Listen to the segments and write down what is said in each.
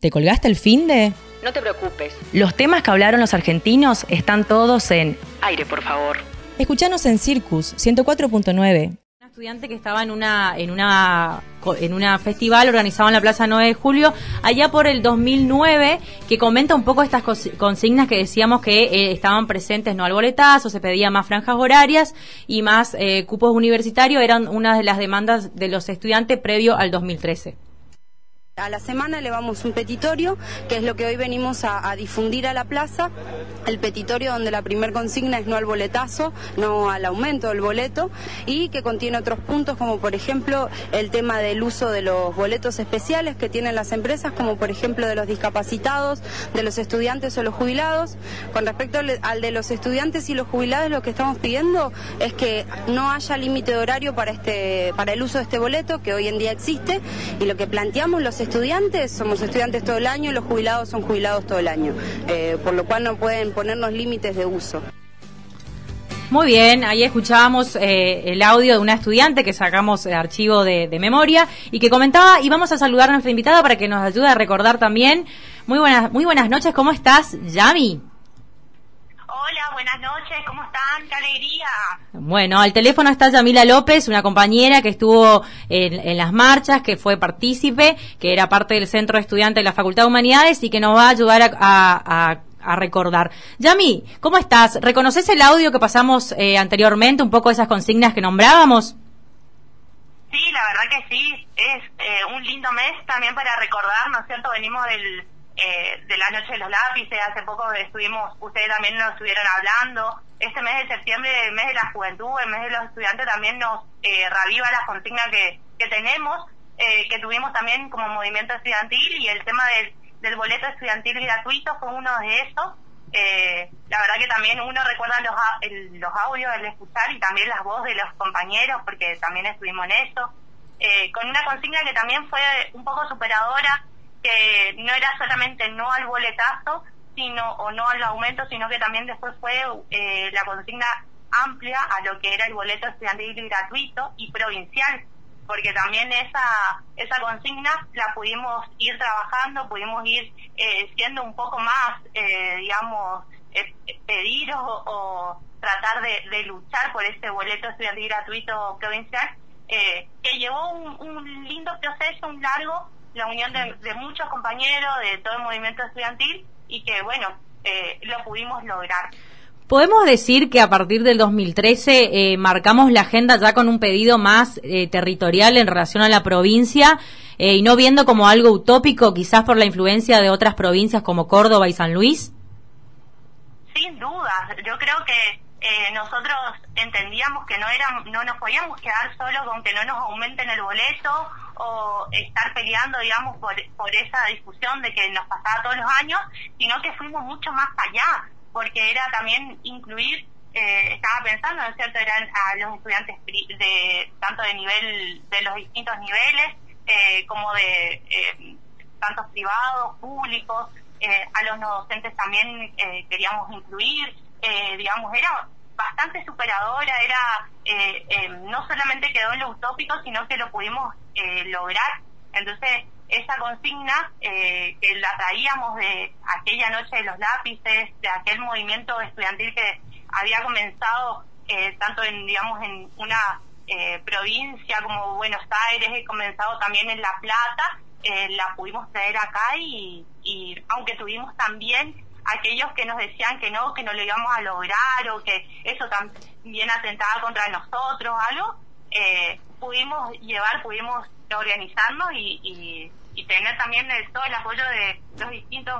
¿Te colgaste el fin de? No te preocupes. Los temas que hablaron los argentinos están todos en Aire, por favor. Escuchanos en Circus 104.9. Un estudiante que estaba en una en una en una festival organizado en la Plaza 9 de Julio allá por el 2009 que comenta un poco estas consignas que decíamos que eh, estaban presentes no al boletazo, se pedía más franjas horarias y más eh, cupos universitarios eran una de las demandas de los estudiantes previo al 2013. A la semana elevamos un petitorio, que es lo que hoy venimos a, difundir a la plaza. El petitorio donde la primer consigna es no al boletazo, no al aumento del boleto, y que contiene otros puntos como por ejemplo el tema del uso de los boletos especiales que tienen las empresas, como por ejemplo de los discapacitados, de los estudiantes o los jubilados. Con respecto al de los estudiantes y los jubilados, lo que estamos pidiendo es que no haya límite de horario para, este, para el uso de este boleto, que hoy en día existe, y lo que planteamos los estudiantes somos estudiantes todo el año, los jubilados son jubilados todo el año, eh, por lo cual no pueden ponernos límites de uso. Muy bien, ahí escuchábamos eh, el audio de una estudiante que sacamos el archivo de, memoria y que comentaba, y vamos a saludar a nuestra invitada para que nos ayude a recordar también. Muy buenas, muy buenas noches, ¿cómo estás, Yami? Buenas noches, ¿cómo están? ¡Qué alegría! Bueno, al teléfono está Yamila López, una compañera que estuvo en, las marchas, que fue partícipe, que era parte del Centro de Estudiantes de la Facultad de Humanidades y que nos va a ayudar a, recordar. Yami, ¿cómo estás? ¿Reconoces el audio que pasamos eh, anteriormente, un poco esas consignas que nombrábamos? Sí, la verdad que sí, es eh, un lindo mes también para recordar, ¿no es cierto? Venimos del eh, de la noche de los lápices, hace poco estuvimos, ustedes también nos estuvieron hablando, este mes de septiembre, el mes de la juventud, el mes de los estudiantes también nos eh, reviva la consigna que, que tenemos, eh, que tuvimos también como movimiento estudiantil y el tema del, boleto estudiantil gratuito fue uno de esos. Eh, la verdad que también uno recuerda los, los audios del escuchar y también las voces de los compañeros, porque también estuvimos en eso, con una consigna que también fue un poco superadora, que no era solamente no al boletazo sino o no al aumento, sino que también después fue eh, la consigna amplia a lo que era el boleto estudiantil gratuito y provincial, porque también esa esa consigna la pudimos ir trabajando, pudimos ir eh, siendo un poco más, eh, digamos, pedir o, tratar de, luchar por ese boleto estudiantil gratuito provincial, que llevó un, un lindo proceso, un largo, la unión de, muchos compañeros de todo el movimiento estudiantil y que, bueno, eh, lo pudimos lograr. Podemos decir que a partir del 2013 eh, marcamos la agenda ya con un pedido más eh, territorial en relación a la provincia y no viendo como algo utópico, quizás por la influencia de otras provincias como Córdoba y San Luis. Sin duda, yo creo que eh, nosotros entendíamos que no era, no nos podíamos quedar solo con que no nos aumenten el boleto o estar peleando, digamos, por, por esa discusión de que nos pasaba todos los años, sino que fuimos mucho más allá, porque era también incluir, eh, estaba pensando, ¿no es cierto?, eran a los estudiantes de tanto de nivel, de los distintos niveles, eh, como de eh, tantos privados, públicos, a los no docentes también queríamos incluir, eh, digamos, era bastante superadora, era eh, eh, no solamente quedó en lo utópico, sino que lo pudimos lograr. Entonces, esa consigna que la traíamos de aquella noche de los lápices, de aquel movimiento estudiantil que había comenzado tanto en, digamos, en una provincia como Buenos Aires, he comenzado también en La Plata, la pudimos traer acá y, y aunque tuvimos también aquellos que nos decían que no, que no lo íbamos a lograr o que eso también atentaba contra nosotros, algo, eh, pudimos llevar, pudimos organizarnos y, y, tener también todo el apoyo de los distintos,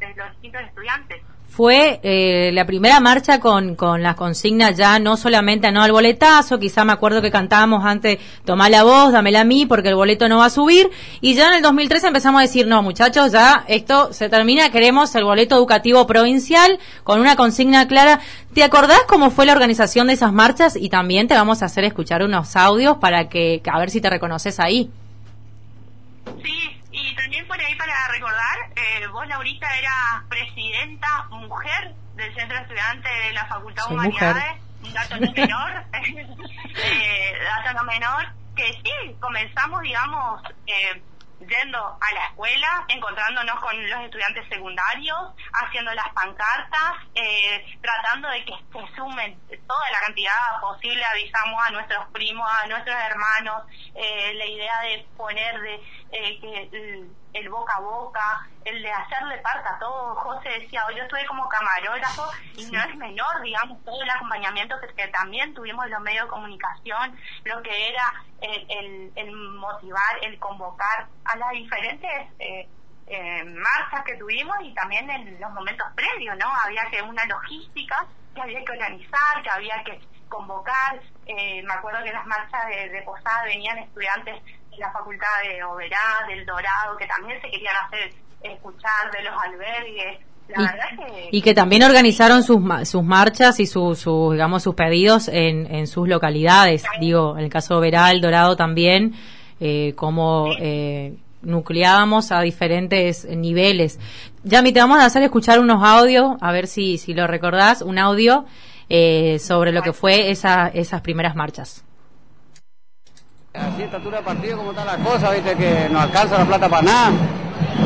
de los distintos estudiantes fue eh, la primera marcha con, con las consignas ya no solamente a no al boletazo, quizá me acuerdo que cantábamos antes, tomá la voz, dámela a mí porque el boleto no va a subir, y ya en el 2013 empezamos a decir, no muchachos, ya esto se termina, queremos el boleto educativo provincial con una consigna clara. ¿Te acordás cómo fue la organización de esas marchas? Y también te vamos a hacer escuchar unos audios para que, a ver si te reconoces ahí. Sí, también por ahí para recordar, eh, vos Laurita eras presidenta mujer del Centro de Estudiantes de la Facultad de Humanidades, un dato no menor, eh, dato no menor, que sí, comenzamos, digamos, eh, yendo a la escuela, encontrándonos con los estudiantes secundarios, haciendo las pancartas, eh, tratando de que se sumen toda la cantidad posible, avisamos a nuestros primos, a nuestros hermanos, eh, la idea de poner de eh, que el, boca a boca, el de hacerle parte a todo. José decía, yo estuve como camarógrafo y no es menor, digamos, todo el acompañamiento que, también tuvimos en los medios de comunicación, lo que era el, el, motivar, el convocar a las diferentes eh, eh, marchas que tuvimos y también en los momentos previos, ¿no? Había que una logística que había que organizar, que había que convocar. Eh, me acuerdo que en las marchas de, de Posada venían estudiantes la Facultad de Oberá, del Dorado, que también se querían hacer escuchar de los albergues. La y, verdad que, y que también organizaron sus sus marchas y sus digamos sus pedidos en, en sus localidades digo en el caso de Oberá el Dorado también eh, como eh, nucleábamos a diferentes niveles. Yami, te vamos a hacer escuchar unos audios, a ver si, si lo recordás, un audio eh, sobre lo que fue esa, esas primeras marchas. Así, estatura de partido, como están las cosas, viste, que no alcanza la plata para nada.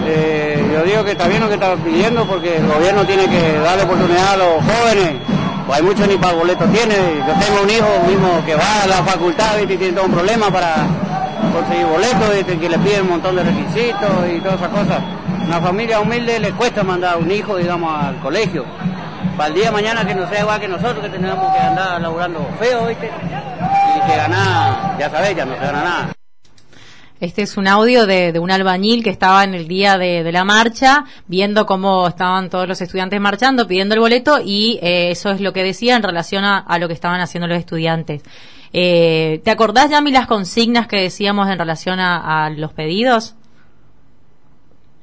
Eh, yo digo que está bien lo que está pidiendo porque el gobierno tiene que darle oportunidad a los jóvenes. Pues hay muchos ni para boleto tiene. Yo tengo un hijo mismo que va a la facultad y tiene todo un problema para conseguir boletos, ¿viste? que le piden un montón de requisitos y todas esas cosas. Una familia humilde le cuesta mandar a un hijo, digamos, al colegio. Para el día de mañana que no sea igual que nosotros, que tenemos que andar laburando feo, ¿viste? Que ganar, ya sabéis, ya no se gana nada. Este es un audio de, un albañil que estaba en el día de, la marcha, viendo cómo estaban todos los estudiantes marchando, pidiendo el boleto, y eh, eso es lo que decía en relación a, lo que estaban haciendo los estudiantes. Eh, ¿Te acordás, Yami, las consignas que decíamos en relación a, los pedidos?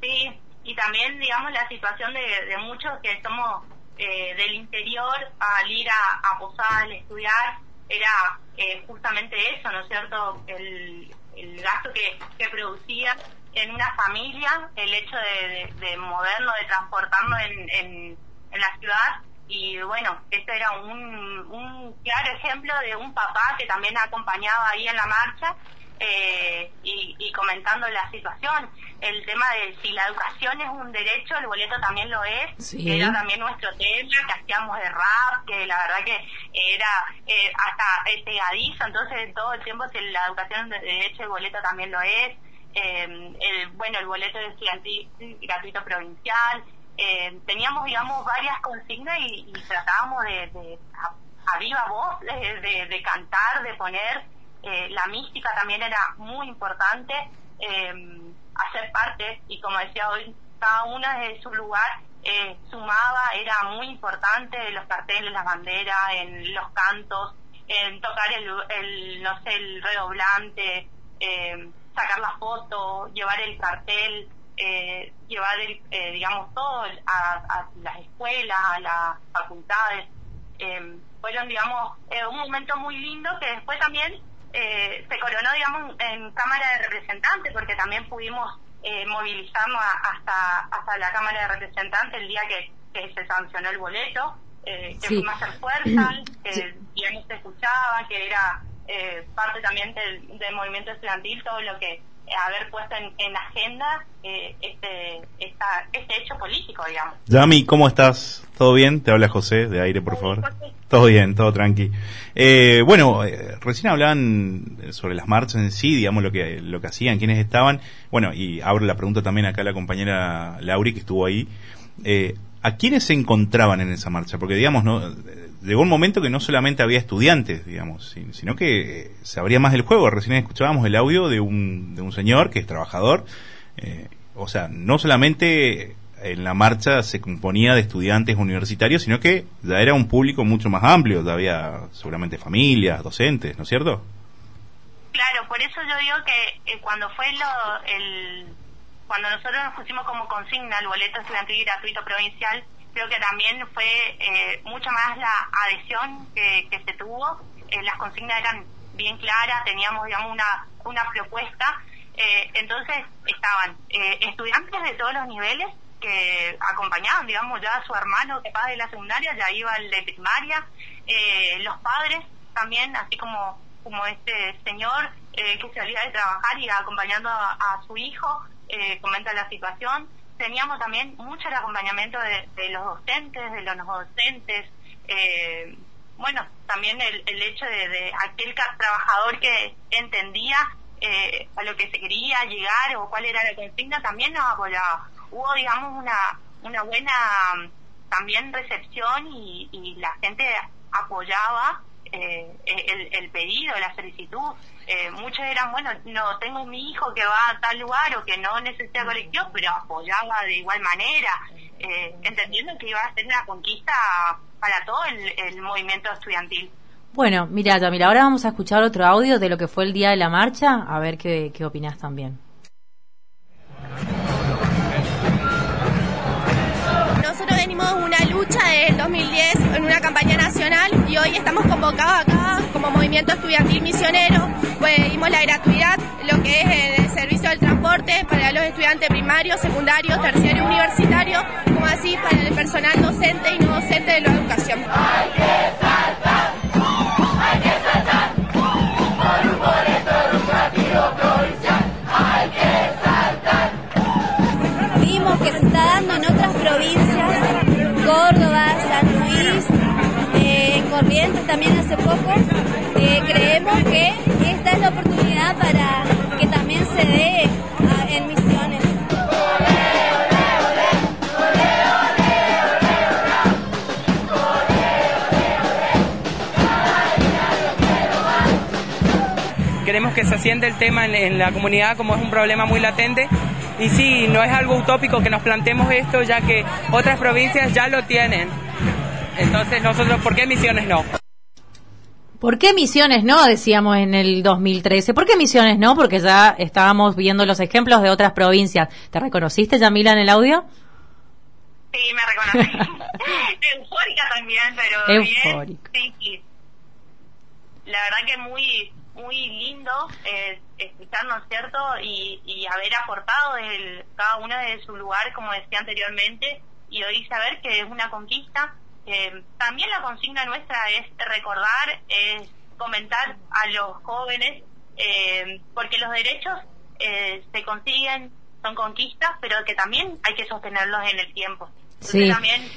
Sí, y también, digamos, la situación de, muchos que somos eh, del interior al ir a, a posar, al estudiar, era eh, justamente eso, ¿no es cierto? El, gasto que, producía en una familia, el hecho de, de, de transportarnos en, la ciudad. Y bueno, este era un, un claro ejemplo de un papá que también acompañaba ahí en la marcha eh, y, y, comentando la situación. El tema de si la educación es un derecho, el boleto también lo es, que era también nuestro tema, que hacíamos de rap, que la verdad que era eh, hasta pegadizo, entonces todo el tiempo si la educación es un derecho, el boleto también lo es. Eh, el, bueno, el boleto de estudiantil gratuito provincial. Eh, teníamos, digamos, varias consignas y, tratábamos de, a, viva voz de, de cantar, de poner eh, la mística también era muy importante, eh, hacer parte, y como decía hoy, cada una de su lugar eh, sumaba, era muy importante los carteles, las banderas, en los cantos, en tocar el, el no sé, el redoblante, sacar la foto, llevar el cartel, llevar, el, digamos, todo a, a, las escuelas, a las facultades. fueron, digamos, un momento muy lindo que después también eh, se coronó, digamos, en Cámara de Representantes, porque también pudimos eh, movilizarnos hasta, hasta la Cámara de Representantes el día que, se sancionó el boleto, eh, que fuimos a hacer fuerza, que ya no se escuchaba, que era eh, parte también del, del movimiento estudiantil, todo lo que haber puesto en, en agenda eh, este, esta, este hecho político, digamos. Yami, ¿cómo estás? ¿Todo bien? Te habla José, de aire, por favor. Todo bien, todo tranqui. Eh, bueno, eh, recién hablaban sobre las marchas en sí, digamos, lo que, lo que hacían, quiénes estaban. Bueno, y abro la pregunta también acá a la compañera Lauri, que estuvo ahí. Eh, ¿A quiénes se encontraban en esa marcha? Porque, digamos, llegó un momento que no solamente había estudiantes, digamos, sino que se abría más el juego. Recién escuchábamos el audio de un, de un señor que es trabajador. O sea, no solamente en la marcha se componía de estudiantes universitarios, sino que ya era un público mucho más amplio, ya había seguramente familias, docentes, ¿no es cierto? Claro, por eso yo digo que eh, cuando fue lo, el, cuando nosotros nos pusimos como consigna el boleto estudiantil gratuito provincial, creo que también fue eh, mucho más la adhesión que, se tuvo. Eh, las consignas eran bien claras, teníamos, digamos, una, una propuesta. Eh, entonces estaban estudiantes de todos los niveles que acompañaban, digamos, ya a su hermano que de la secundaria, ya iba el de primaria, los padres también, así como, como este señor, eh, que salía de trabajar y acompañando a, su hijo, eh, comenta la situación. Teníamos también mucho el acompañamiento de, los docentes, de los no docentes, eh, bueno, también el, el hecho de, aquel trabajador que entendía eh, a lo que se quería llegar o cuál era la consigna, también nos apoyaba. Hubo, digamos, una, una buena también recepción y, y la gente apoyaba eh, el, el, pedido, la solicitud. Eh, muchos eran, bueno, no tengo mi hijo que va a tal lugar o que no necesita colección, pero apoyaba de igual manera, eh, entendiendo que iba a ser una conquista para todo el, movimiento estudiantil. Bueno, mira, Yamila, ahora vamos a escuchar otro audio de lo que fue el día de la marcha, a ver qué, qué opinás también. Venimos una lucha del 2010 en una campaña nacional y hoy estamos convocados acá como movimiento estudiantil misionero. Pedimos la gratuidad, lo que es el servicio del transporte para los estudiantes primarios, secundarios, terciarios, universitarios, como así para el personal docente y no docente de la educación. También hace poco. Eh, creemos que esta es la oportunidad para que también se dé ah, en misiones. Queremos que se asiente el tema en la comunidad como es un problema muy latente y sí, no es algo utópico que nos planteemos esto, ya que otras provincias ya lo tienen. Entonces, nosotros, ¿por qué Misiones no? ¿Por qué Misiones no? Decíamos en el 2013. ¿Por qué Misiones no? Porque ya estábamos viendo los ejemplos de otras provincias. ¿Te reconociste, Yamila, en el audio? Sí, me reconocí. Eufórica también, pero Eufórica. Sí, sí. La verdad que muy muy lindo eh, escucharnos, ¿cierto? Y, y haber aportado el, cada uno de su lugar, como decía anteriormente, y hoy saber que es una conquista. Eh, también la consigna nuestra es recordar, es comentar a los jóvenes, eh, porque los derechos eh, se consiguen, son conquistas, pero que también hay que sostenerlos en el tiempo. sí. también...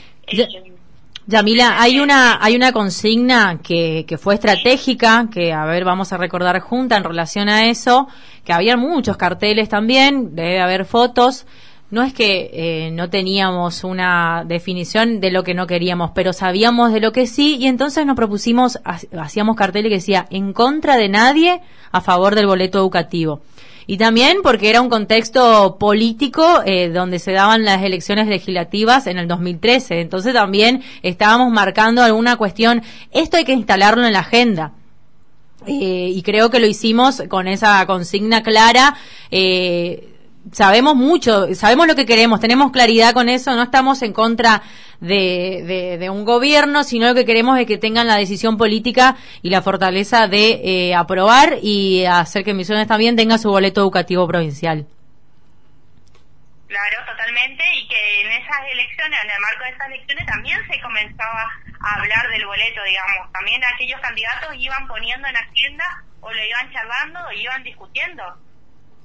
Yamila, hay una, hay una consigna que, que fue estratégica, que a ver, vamos a recordar junta en relación a eso, que había muchos carteles también, debe haber fotos. No es que eh, no teníamos una definición de lo que no queríamos, pero sabíamos de lo que sí y entonces nos propusimos, hacíamos carteles que decía en contra de nadie a favor del boleto educativo y también porque era un contexto político eh, donde se daban las elecciones legislativas en el 2013. Entonces también estábamos marcando alguna cuestión. Esto hay que instalarlo en la agenda. Eh, y creo que lo hicimos con esa consigna clara. Eh, sabemos mucho, sabemos lo que queremos, tenemos claridad con eso, no estamos en contra de, un gobierno, sino lo que queremos es que tengan la decisión política y la fortaleza de eh, aprobar y hacer que Misiones también tenga su boleto educativo provincial. Claro, totalmente, y que en esas elecciones, en el marco de esas elecciones, también se comenzaba a hablar del boleto, digamos. También aquellos candidatos iban poniendo en agenda o lo iban charlando o iban discutiendo.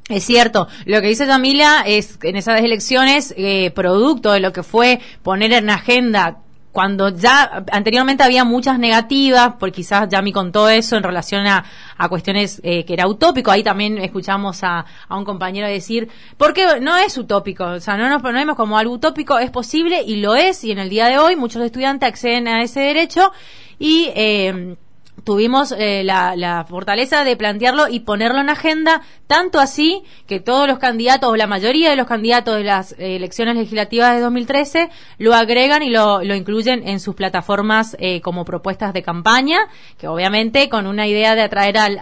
Es cierto, lo que dice Yamila es en esas elecciones, eh, producto de lo que fue poner en agenda cuando ya anteriormente había muchas negativas, porque quizás Yami contó eso en relación a, a cuestiones eh, que era utópico, ahí también escuchamos a, a, un compañero decir, porque no es utópico, o sea, no nos ponemos como algo utópico, es posible y lo es, y en el día de hoy muchos estudiantes acceden a ese derecho y... Eh, tuvimos eh, la, fortaleza de plantearlo y ponerlo en agenda, tanto así que todos los candidatos, o la mayoría de los candidatos de las eh, elecciones legislativas de 2013, lo agregan y lo, incluyen en sus plataformas eh, como propuestas de campaña, que obviamente con una idea de atraer al,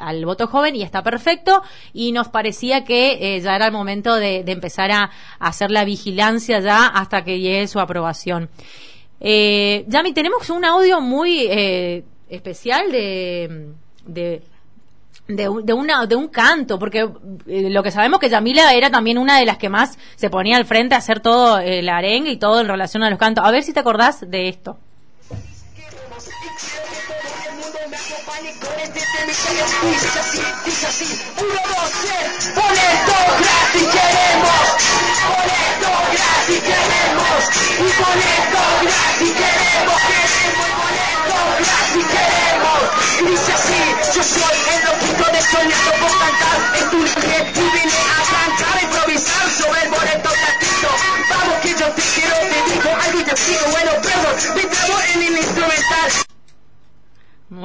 al, voto joven y está perfecto, y nos parecía que ya era el momento de, empezar a, hacer la vigilancia ya hasta que llegue su aprobación. Yami, tenemos un audio muy especial de, de de, una, de un canto, porque eh, lo que sabemos que Yamila era también una de las que más se ponía al frente a hacer todo el arengue y todo en relación a los cantos. A ver si te acordás de esto.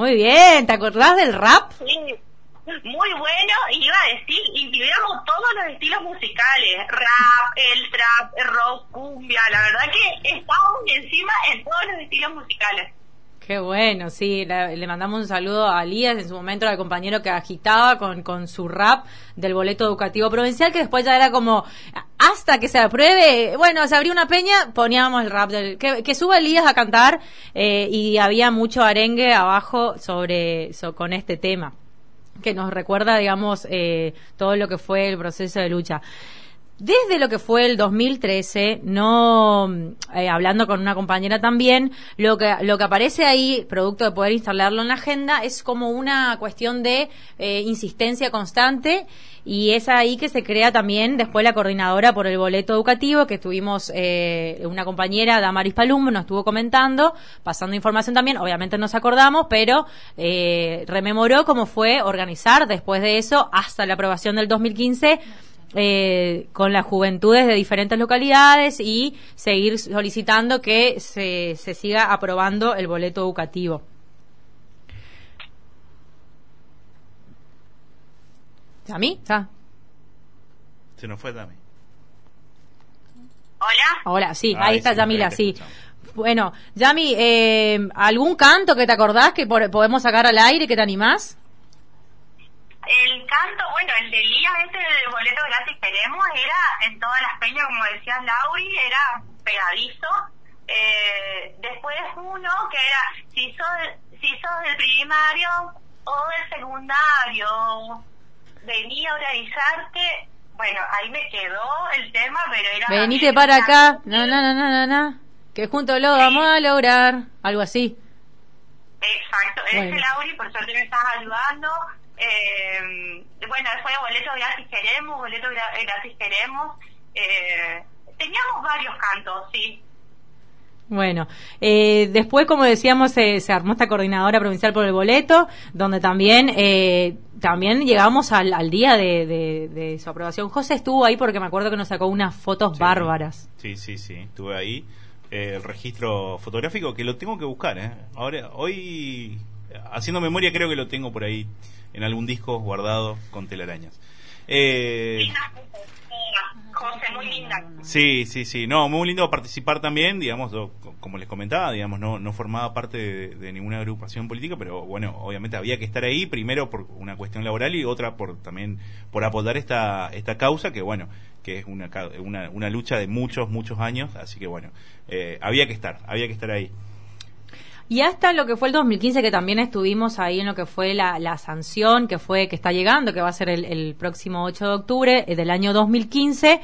Muy bien, ¿te acordás del rap? Sí, muy bueno, iba a decir, incluíamos todos los estilos musicales, rap, el trap, el rock, cumbia, la verdad que estábamos encima en todos los estilos musicales. Qué bueno, sí, le, mandamos un saludo a Lías, en su momento al compañero que agitaba con, con su rap del boleto educativo provincial, que después ya era como, hasta que se apruebe, bueno, se abrió una peña, poníamos el rap del, que, que suba Elías a cantar, eh, y había mucho arengue abajo sobre, so- con este tema, que nos recuerda, digamos, eh, todo lo que fue el proceso de lucha. Desde lo que fue el 2013, no eh, hablando con una compañera también, lo que lo que aparece ahí, producto de poder instalarlo en la agenda, es como una cuestión de eh, insistencia constante y es ahí que se crea también después la coordinadora por el boleto educativo que tuvimos eh, una compañera, Damaris Palumbo, nos estuvo comentando, pasando información también, obviamente nos acordamos, pero eh, rememoró cómo fue organizar después de eso hasta la aprobación del 2015 eh, con las juventudes de diferentes localidades y seguir solicitando que se, se siga aprobando el boleto educativo. ¿A mí? ¿Está? Se nos fue también. Hola. Hola, sí, Ahí ahí está sí, Yamila, sí. Bueno, Yami, eh, ¿algún canto que te acordás que por- podemos sacar al aire que te animás? El canto, bueno, el de Elías, este del boleto gratis queremos, era en todas las peñas, como decías Lauri, era pegadizo. Eh, después uno que era, si sos, si sos del primario o del secundario, venía a organizarte. Bueno, ahí me quedó el tema, pero era... Venite para acá, na, na, na, na, na, na, que juntos lo vamos a lograr, algo así. Exacto, ese Bueno. Lauri, por suerte me estás ayudando. Eh, bueno, después boleto gratis queremos, boleto gra- gratis queremos. Eh, teníamos varios cantos, sí. Bueno, eh, después, como decíamos, se, se armó esta coordinadora provincial por el boleto, donde también eh, también llegamos al, al día de, de- de su aprobación. José estuvo ahí porque me acuerdo que nos sacó unas fotos Sí. bárbaras. Sí, sí, sí, estuve ahí. Eh, el registro fotográfico que lo tengo que buscar, ¿eh? Ahora, hoy, haciendo memoria, creo que lo tengo por ahí en algún disco guardado con telarañas. Eh, José, muy linda. Sí, sí, sí. No, muy lindo participar también, digamos, yo, co- como les comentaba, digamos, no, no formaba parte de, de ninguna agrupación política, pero bueno, obviamente había que estar ahí, primero por una cuestión laboral y otra por también por apoyar esta, esta causa que, bueno, que es una, una, una lucha de muchos, muchos años, así que bueno, eh, había que estar, había que estar ahí. Y hasta lo que fue el 2015, que también estuvimos ahí en lo que fue la, la sanción, que fue que está llegando, que va a ser el, el próximo 8 de octubre eh, del año 2015,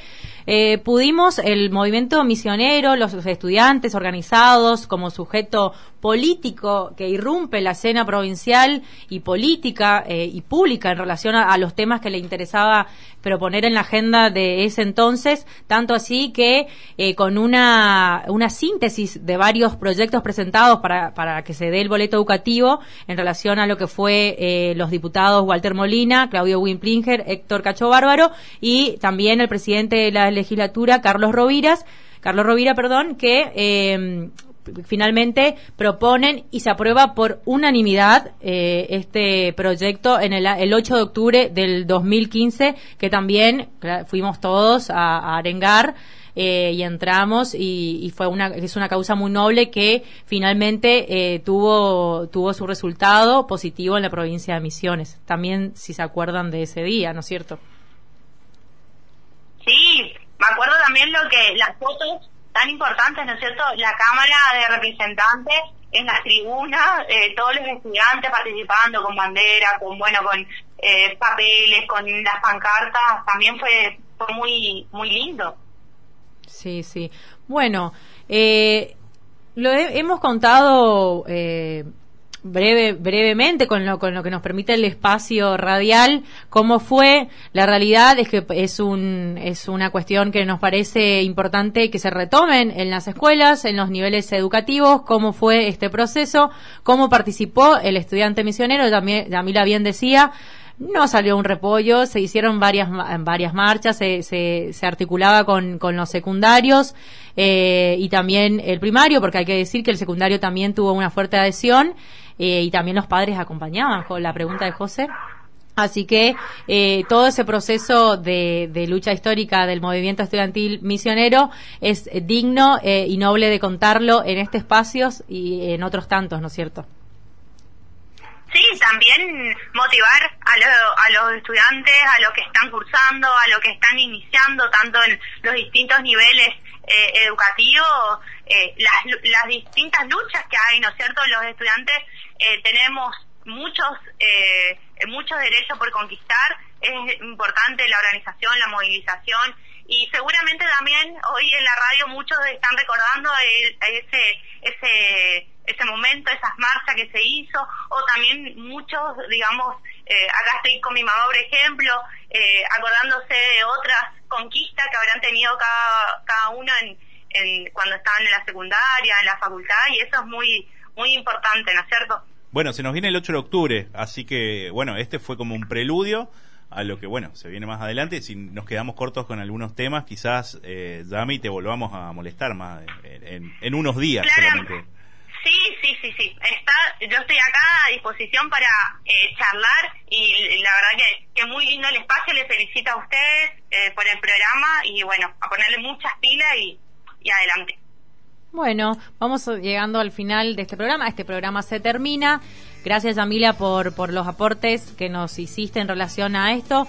eh, pudimos, el movimiento misionero, los estudiantes organizados como sujeto político que irrumpe la escena provincial y política eh, y pública en relación a, los temas que le interesaba proponer en la agenda de ese entonces, tanto así que eh, con una, una síntesis de varios proyectos presentados para, para que se dé el boleto educativo en relación a lo que fue eh, los diputados Walter Molina, Claudio Wimplinger, Héctor Cacho Bárbaro y también el presidente de la legislatura, Carlos Roviras, Carlos Rovira, perdón, que eh, finalmente proponen y se aprueba por unanimidad eh, este proyecto en el, el 8 de octubre del 2015, que también fuimos todos a, a arengar eh, y entramos y, fue una es una causa muy noble que finalmente eh, tuvo tuvo su resultado positivo en la provincia de Misiones. También si se acuerdan de ese día, ¿no es cierto? Sí, me acuerdo también lo que las fotos tan importantes, ¿no es cierto? La Cámara de Representantes en las tribunas, eh, todos los estudiantes participando con bandera, con bueno, con eh, papeles, con las pancartas, también fue fue muy muy lindo. Sí, sí. Bueno, eh, lo he- hemos contado eh, breve, brevemente con lo, con lo que nos permite el espacio radial cómo fue. La realidad es que es, un, es una cuestión que nos parece importante que se retomen en las escuelas, en los niveles educativos, cómo fue este proceso, cómo participó el estudiante misionero, también Yamila bien decía, no salió un repollo, se hicieron varias, varias marchas, se, se, se articulaba con, con, los secundarios eh, y también el primario, porque hay que decir que el secundario también tuvo una fuerte adhesión eh, y también los padres acompañaban con la pregunta de José. Así que eh, todo ese proceso de, de, lucha histórica del movimiento estudiantil misionero es digno eh, y noble de contarlo en este espacio y en otros tantos, ¿no es cierto? Sí, también motivar a, lo, a los estudiantes, a los que están cursando, a los que están iniciando, tanto en los distintos niveles eh, educativos, eh, las, las distintas luchas que hay, ¿no es cierto? Los estudiantes eh, tenemos muchos, muchos derechos por conquistar, es importante la organización, la movilización y seguramente también hoy en la radio muchos están recordando el, ese ese momento, esas marchas que se hizo, o también muchos, digamos, eh, acá estoy con mi mamá, por ejemplo, eh, acordándose de otras conquistas que habrán tenido cada, cada uno en, en, cuando estaban en la secundaria, en la facultad, y eso es muy, muy importante, ¿no es cierto? Bueno, se nos viene el 8 de octubre, así que, bueno, este fue como un preludio a lo que, bueno, se viene más adelante. Si nos quedamos cortos con algunos temas, quizás, eh, Yami, te volvamos a molestar más en, en unos días solamente. Sí, sí, sí, sí. Está, yo estoy acá a disposición para eh, charlar y la verdad que, que muy lindo el espacio. Les felicito a ustedes eh, por el programa y bueno, a ponerle muchas pilas y, y adelante. Bueno, vamos llegando al final de este programa. Este programa se termina. Gracias, Yamila, por, por los aportes que nos hiciste en relación a esto.